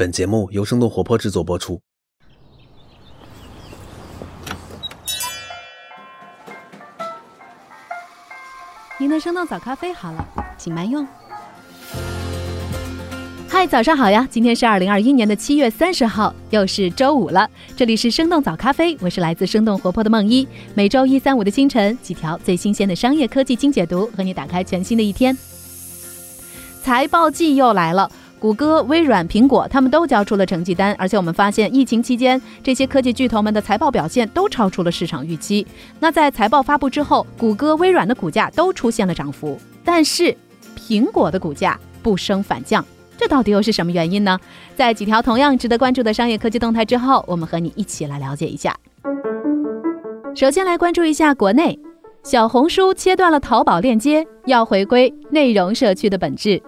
本节目由生动活泼制作播出。您的生动早咖啡好了，请慢用。嗨，早上好呀！今天是二零二一年的七月三十号，又是周五了。这里是生动早咖啡，我是来自生动活泼的梦一。每周一、三、五的清晨，几条最新鲜的商业科技精解读，和你打开全新的一天。财报季又来了，谷歌、微软、苹果他们都交出了成绩单，而且我们发现疫情期间这些科技巨头们的财报表现都超出了市场预期。那在财报发布之后，谷歌、微软的股价都出现了涨幅，但是苹果的股价不升反降。这到底又是什么原因呢？在几条同样值得关注的商业科技动态之后，我们和你一起来了解一下。首先来关注一下国内，小红书切断了淘宝链接，要回归内容社区的本质。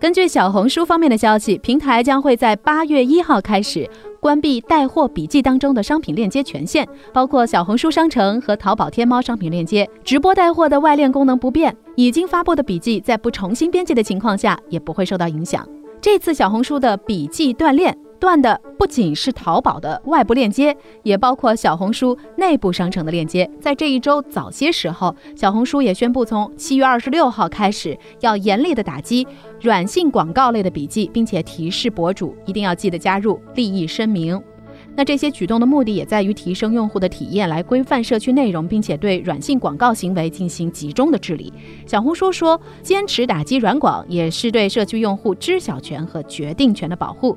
根据小红书方面的消息，平台将会在八月一号开始关闭带货笔记当中的商品链接权限，包括小红书商城和淘宝天猫商品链接。直播带货的外链功能不变，已经发布的笔记在不重新编辑的情况下也不会受到影响。这次小红书的笔记锻炼断的不仅是淘宝的外部链接，也包括小红书内部商城的链接。在这一周早些时候，小红书也宣布从七月二十六号开始要严厉的打击软性广告类的笔记，并且提示博主一定要记得加入利益声明。那这些举动的目的也在于提升用户的体验，来规范社区内容，并且对软性广告行为进行集中的治理。小红书说，坚持打击软广，也是对社区用户知晓权和决定权的保护。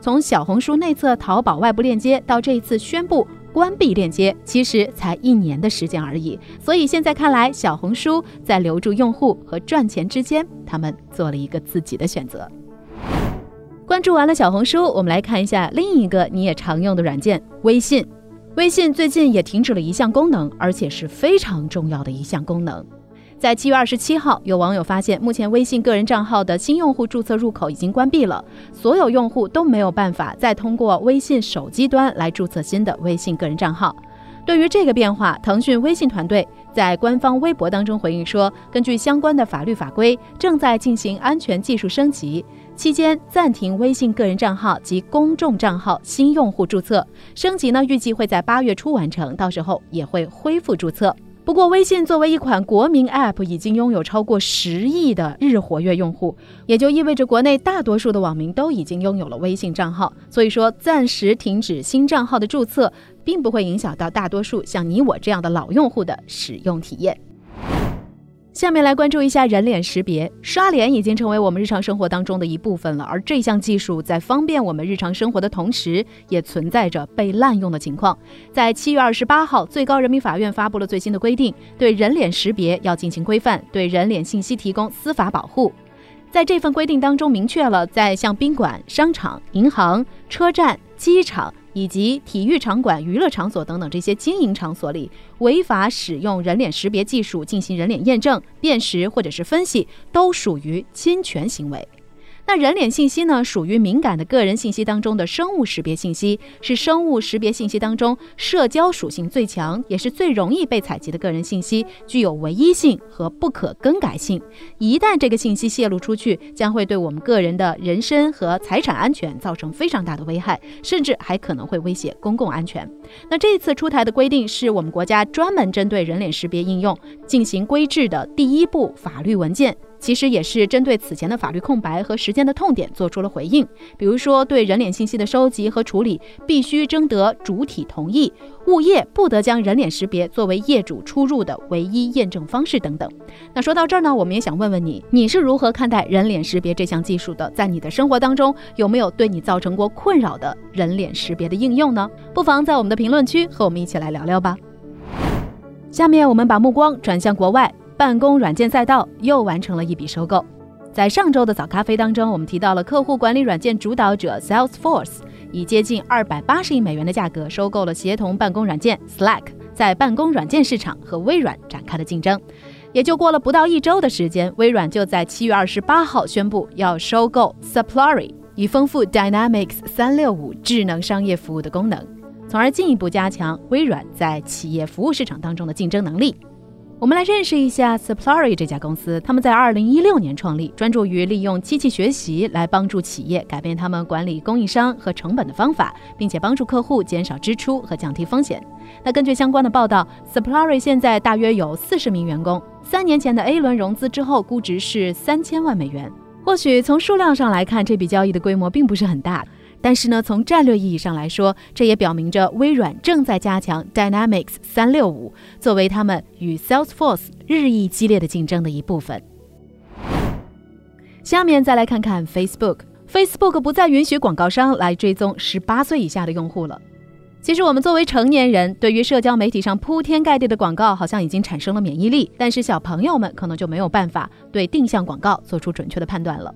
从小红书内测淘宝外部链接到这一次宣布关闭链接，其实才一年的时间而已。所以现在看来，小红书在留住用户和赚钱之间，他们做了一个自己的选择。关注完了小红书，我们来看一下另一个你也常用的软件——微信。微信最近也停止了一项功能，而且是非常重要的一项功能。在七月二十七号，有网友发现，目前微信个人账号的新用户注册入口已经关闭了，所有用户都没有办法再通过微信手机端来注册新的微信个人账号。对于这个变化，腾讯微信团队在官方微博当中回应说，根据相关的法律法规，正在进行安全技术升级。期间暂停微信个人账号及公众账号新用户注册升级呢，预计会在八月初完成，到时候也会恢复注册。不过，微信作为一款国民 App，已经拥有超过十亿的日活跃用户，也就意味着国内大多数的网民都已经拥有了微信账号。所以说，暂时停止新账号的注册，并不会影响到大多数像你我这样的老用户的使用体验。下面来关注一下人脸识别，刷脸已经成为我们日常生活当中的一部分了。而这项技术在方便我们日常生活的同时，也存在着被滥用的情况。在七月二十八号，最高人民法院发布了最新的规定，对人脸识别要进行规范，对人脸信息提供司法保护。在这份规定当中，明确了在像宾馆、商场、银行、车站、机场。以及体育场馆、娱乐场所等等这些经营场所里，违法使用人脸识别技术进行人脸验证、辨识或者是分析，都属于侵权行为。那人脸信息呢，属于敏感的个人信息当中的生物识别信息，是生物识别信息当中社交属性最强，也是最容易被采集的个人信息，具有唯一性和不可更改性。一旦这个信息泄露出去，将会对我们个人的人身和财产安全造成非常大的危害，甚至还可能会威胁公共安全。那这次出台的规定，是我们国家专门针对人脸识别应用进行规制的第一部法律文件。其实也是针对此前的法律空白和时间的痛点做出了回应，比如说对人脸信息的收集和处理必须征得主体同意，物业不得将人脸识别作为业主出入的唯一验证方式等等。那说到这儿呢，我们也想问问你，你是如何看待人脸识别这项技术的？在你的生活当中，有没有对你造成过困扰的人脸识别的应用呢？不妨在我们的评论区和我们一起来聊聊吧。下面我们把目光转向国外。办公软件赛道又完成了一笔收购。在上周的早咖啡当中，我们提到了客户管理软件主导者 Salesforce 以接近二百八十亿美元的价格收购了协同办公软件 Slack，在办公软件市场和微软展开了竞争。也就过了不到一周的时间，微软就在七月二十八号宣布要收购 Supply，以丰富 Dynamics 三六五智能商业服务的功能，从而进一步加强微软在企业服务市场当中的竞争能力。我们来认识一下 Supply 这家公司。他们在二零一六年创立，专注于利用机器学习来帮助企业改变他们管理供应商和成本的方法，并且帮助客户减少支出和降低风险。那根据相关的报道，Supply 现在大约有四十名员工。三年前的 A 轮融资之后，估值是三千万美元。或许从数量上来看，这笔交易的规模并不是很大。但是呢，从战略意义上来说，这也表明着微软正在加强 Dynamics 三六五作为他们与 Salesforce 日益激烈的竞争的一部分。下面再来看看 Facebook，Facebook 不再允许广告商来追踪十八岁以下的用户了。其实我们作为成年人，对于社交媒体上铺天盖地的广告，好像已经产生了免疫力，但是小朋友们可能就没有办法对定向广告做出准确的判断了。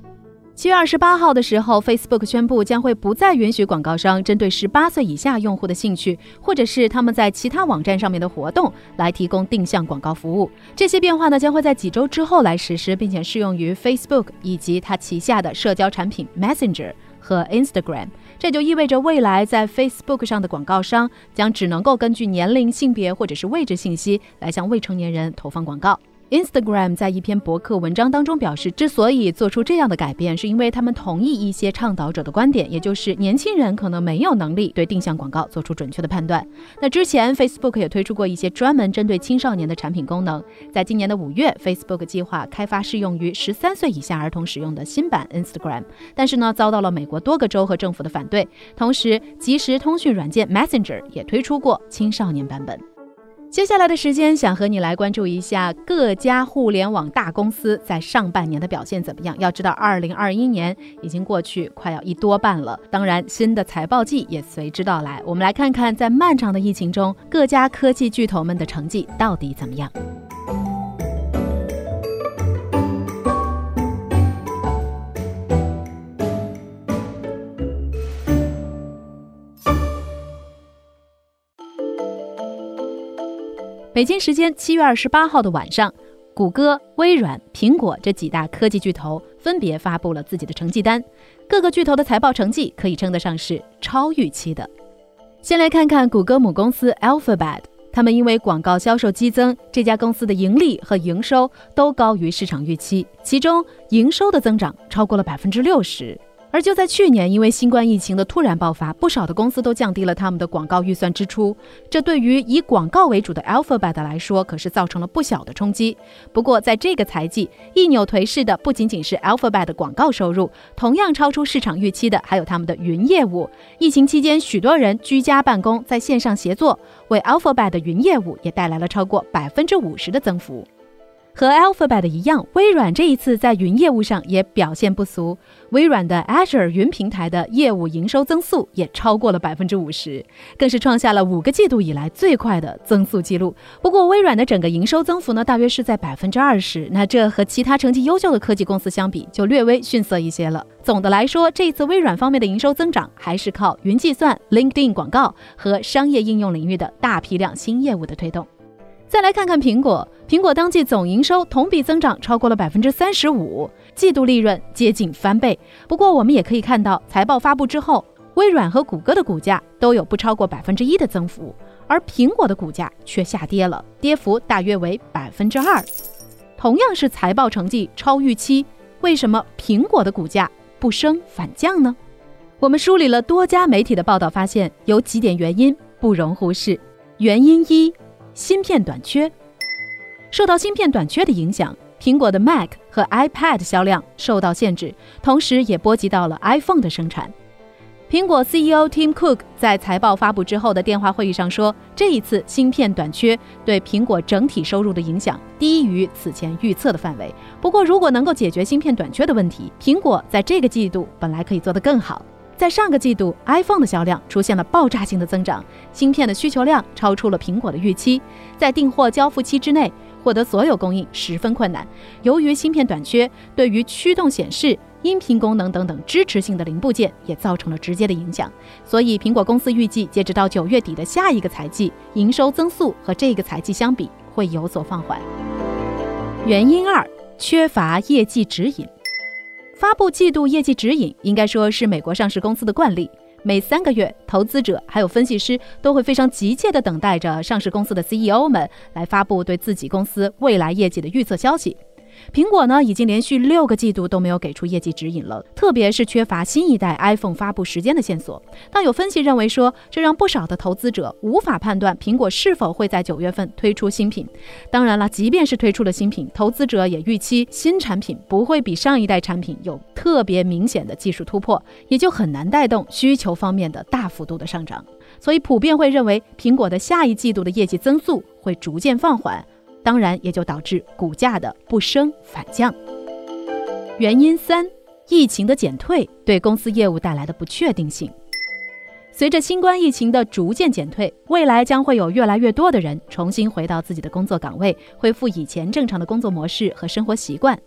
七月二十八号的时候，Facebook 宣布将会不再允许广告商针对十八岁以下用户的兴趣，或者是他们在其他网站上面的活动来提供定向广告服务。这些变化呢，将会在几周之后来实施，并且适用于 Facebook 以及它旗下的社交产品 Messenger 和 Instagram。这就意味着未来在 Facebook 上的广告商将只能够根据年龄、性别或者是位置信息来向未成年人投放广告。Instagram 在一篇博客文章当中表示，之所以做出这样的改变，是因为他们同意一些倡导者的观点，也就是年轻人可能没有能力对定向广告做出准确的判断。那之前 Facebook 也推出过一些专门针对青少年的产品功能。在今年的五月，Facebook 计划开发适用于十三岁以下儿童使用的新版 Instagram，但是呢，遭到了美国多个州和政府的反对。同时，即时通讯软件 Messenger 也推出过青少年版本。接下来的时间，想和你来关注一下各家互联网大公司在上半年的表现怎么样。要知道，二零二一年已经过去快要一多半了，当然新的财报季也随之到来。我们来看看，在漫长的疫情中，各家科技巨头们的成绩到底怎么样。北京时间七月二十八号的晚上，谷歌、微软、苹果这几大科技巨头分别发布了自己的成绩单。各个巨头的财报成绩可以称得上是超预期的。先来看看谷歌母公司 Alphabet，他们因为广告销售激增，这家公司的盈利和营收都高于市场预期，其中营收的增长超过了百分之六十。而就在去年，因为新冠疫情的突然爆发，不少的公司都降低了他们的广告预算支出。这对于以广告为主的 Alphabet 来说，可是造成了不小的冲击。不过，在这个财季，一扭颓势的不仅仅是 Alphabet 的广告收入，同样超出市场预期的还有他们的云业务。疫情期间，许多人居家办公，在线上协作，为 Alphabet 的云业务也带来了超过百分之五十的增幅。和 Alphabet 一样，微软这一次在云业务上也表现不俗。微软的 Azure 云平台的业务营收增速也超过了百分之五十，更是创下了五个季度以来最快的增速记录。不过，微软的整个营收增幅呢，大约是在百分之二十。那这和其他成绩优秀的科技公司相比，就略微逊色一些了。总的来说，这一次微软方面的营收增长还是靠云计算、LinkedIn 广告和商业应用领域的大批量新业务的推动。再来看看苹果，苹果当季总营收同比增长超过了百分之三十五，季度利润接近翻倍。不过，我们也可以看到，财报发布之后，微软和谷歌的股价都有不超过百分之一的增幅，而苹果的股价却下跌了，跌幅大约为百分之二。同样是财报成绩超预期，为什么苹果的股价不升反降呢？我们梳理了多家媒体的报道，发现有几点原因不容忽视。原因一。芯片短缺，受到芯片短缺的影响，苹果的 Mac 和 iPad 销量受到限制，同时也波及到了 iPhone 的生产。苹果 CEO Tim Cook 在财报发布之后的电话会议上说，这一次芯片短缺对苹果整体收入的影响低于此前预测的范围。不过，如果能够解决芯片短缺的问题，苹果在这个季度本来可以做得更好。在上个季度，iPhone 的销量出现了爆炸性的增长，芯片的需求量超出了苹果的预期，在订货交付期之内获得所有供应十分困难。由于芯片短缺，对于驱动显示、音频功能等等支持性的零部件也造成了直接的影响。所以，苹果公司预计，截止到九月底的下一个财季，营收增速和这个财季相比会有所放缓。原因二：缺乏业绩指引。发布季度业绩指引，应该说是美国上市公司的惯例。每三个月，投资者还有分析师都会非常急切地等待着上市公司的 CEO 们来发布对自己公司未来业绩的预测消息。苹果呢，已经连续六个季度都没有给出业绩指引了，特别是缺乏新一代 iPhone 发布时间的线索。但有分析认为说，这让不少的投资者无法判断苹果是否会在九月份推出新品。当然了，即便是推出了新品，投资者也预期新产品不会比上一代产品有特别明显的技术突破，也就很难带动需求方面的大幅度的上涨。所以普遍会认为，苹果的下一季度的业绩增速会逐渐放缓。当然，也就导致股价的不升反降。原因三：疫情的减退对公司业务带来的不确定性。随着新冠疫情的逐渐减退，未来将会有越来越多的人重新回到自己的工作岗位，恢复以前正常的工作模式和生活习惯。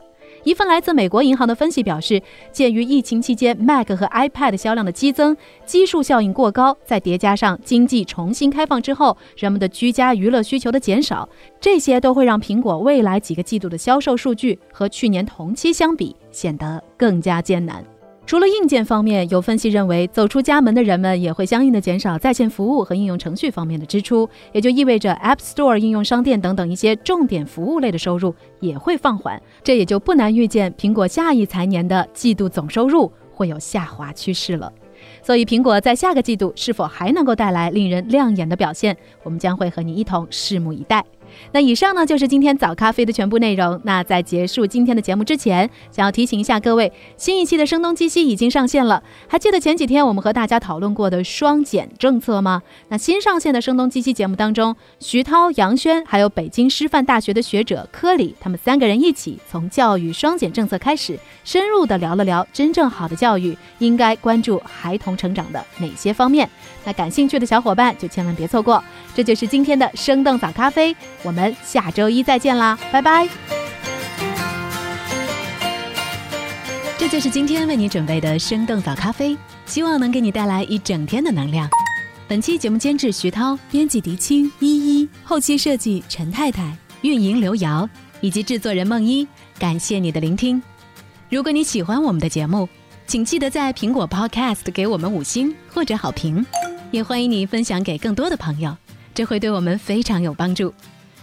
一份来自美国银行的分析表示，鉴于疫情期间 Mac 和 iPad 销量的激增，基数效应过高，再叠加上经济重新开放之后人们的居家娱乐需求的减少，这些都会让苹果未来几个季度的销售数据和去年同期相比显得更加艰难。除了硬件方面，有分析认为，走出家门的人们也会相应的减少在线服务和应用程序方面的支出，也就意味着 App Store 应用商店等等一些重点服务类的收入也会放缓，这也就不难预见苹果下一财年的季度总收入会有下滑趋势了。所以，苹果在下个季度是否还能够带来令人亮眼的表现，我们将会和你一同拭目以待。那以上呢就是今天早咖啡的全部内容。那在结束今天的节目之前，想要提醒一下各位，新一期的声东击西已经上线了。还记得前几天我们和大家讨论过的双减政策吗？那新上线的声东击西节目当中，徐涛、杨轩还有北京师范大学的学者柯里，他们三个人一起从教育双减政策开始，深入的聊了聊真正好的教育应该关注孩童成长的哪些方面。那感兴趣的小伙伴就千万别错过。这就是今天的生动早咖啡。我们下周一再见啦，拜拜！这就是今天为你准备的生动早咖啡，希望能给你带来一整天的能量。本期节目监制徐涛，编辑狄青依依，后期设计陈太太，运营刘瑶，以及制作人梦一。感谢你的聆听。如果你喜欢我们的节目，请记得在苹果 Podcast 给我们五星或者好评，也欢迎你分享给更多的朋友，这会对我们非常有帮助。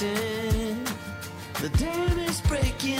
The dam is breaking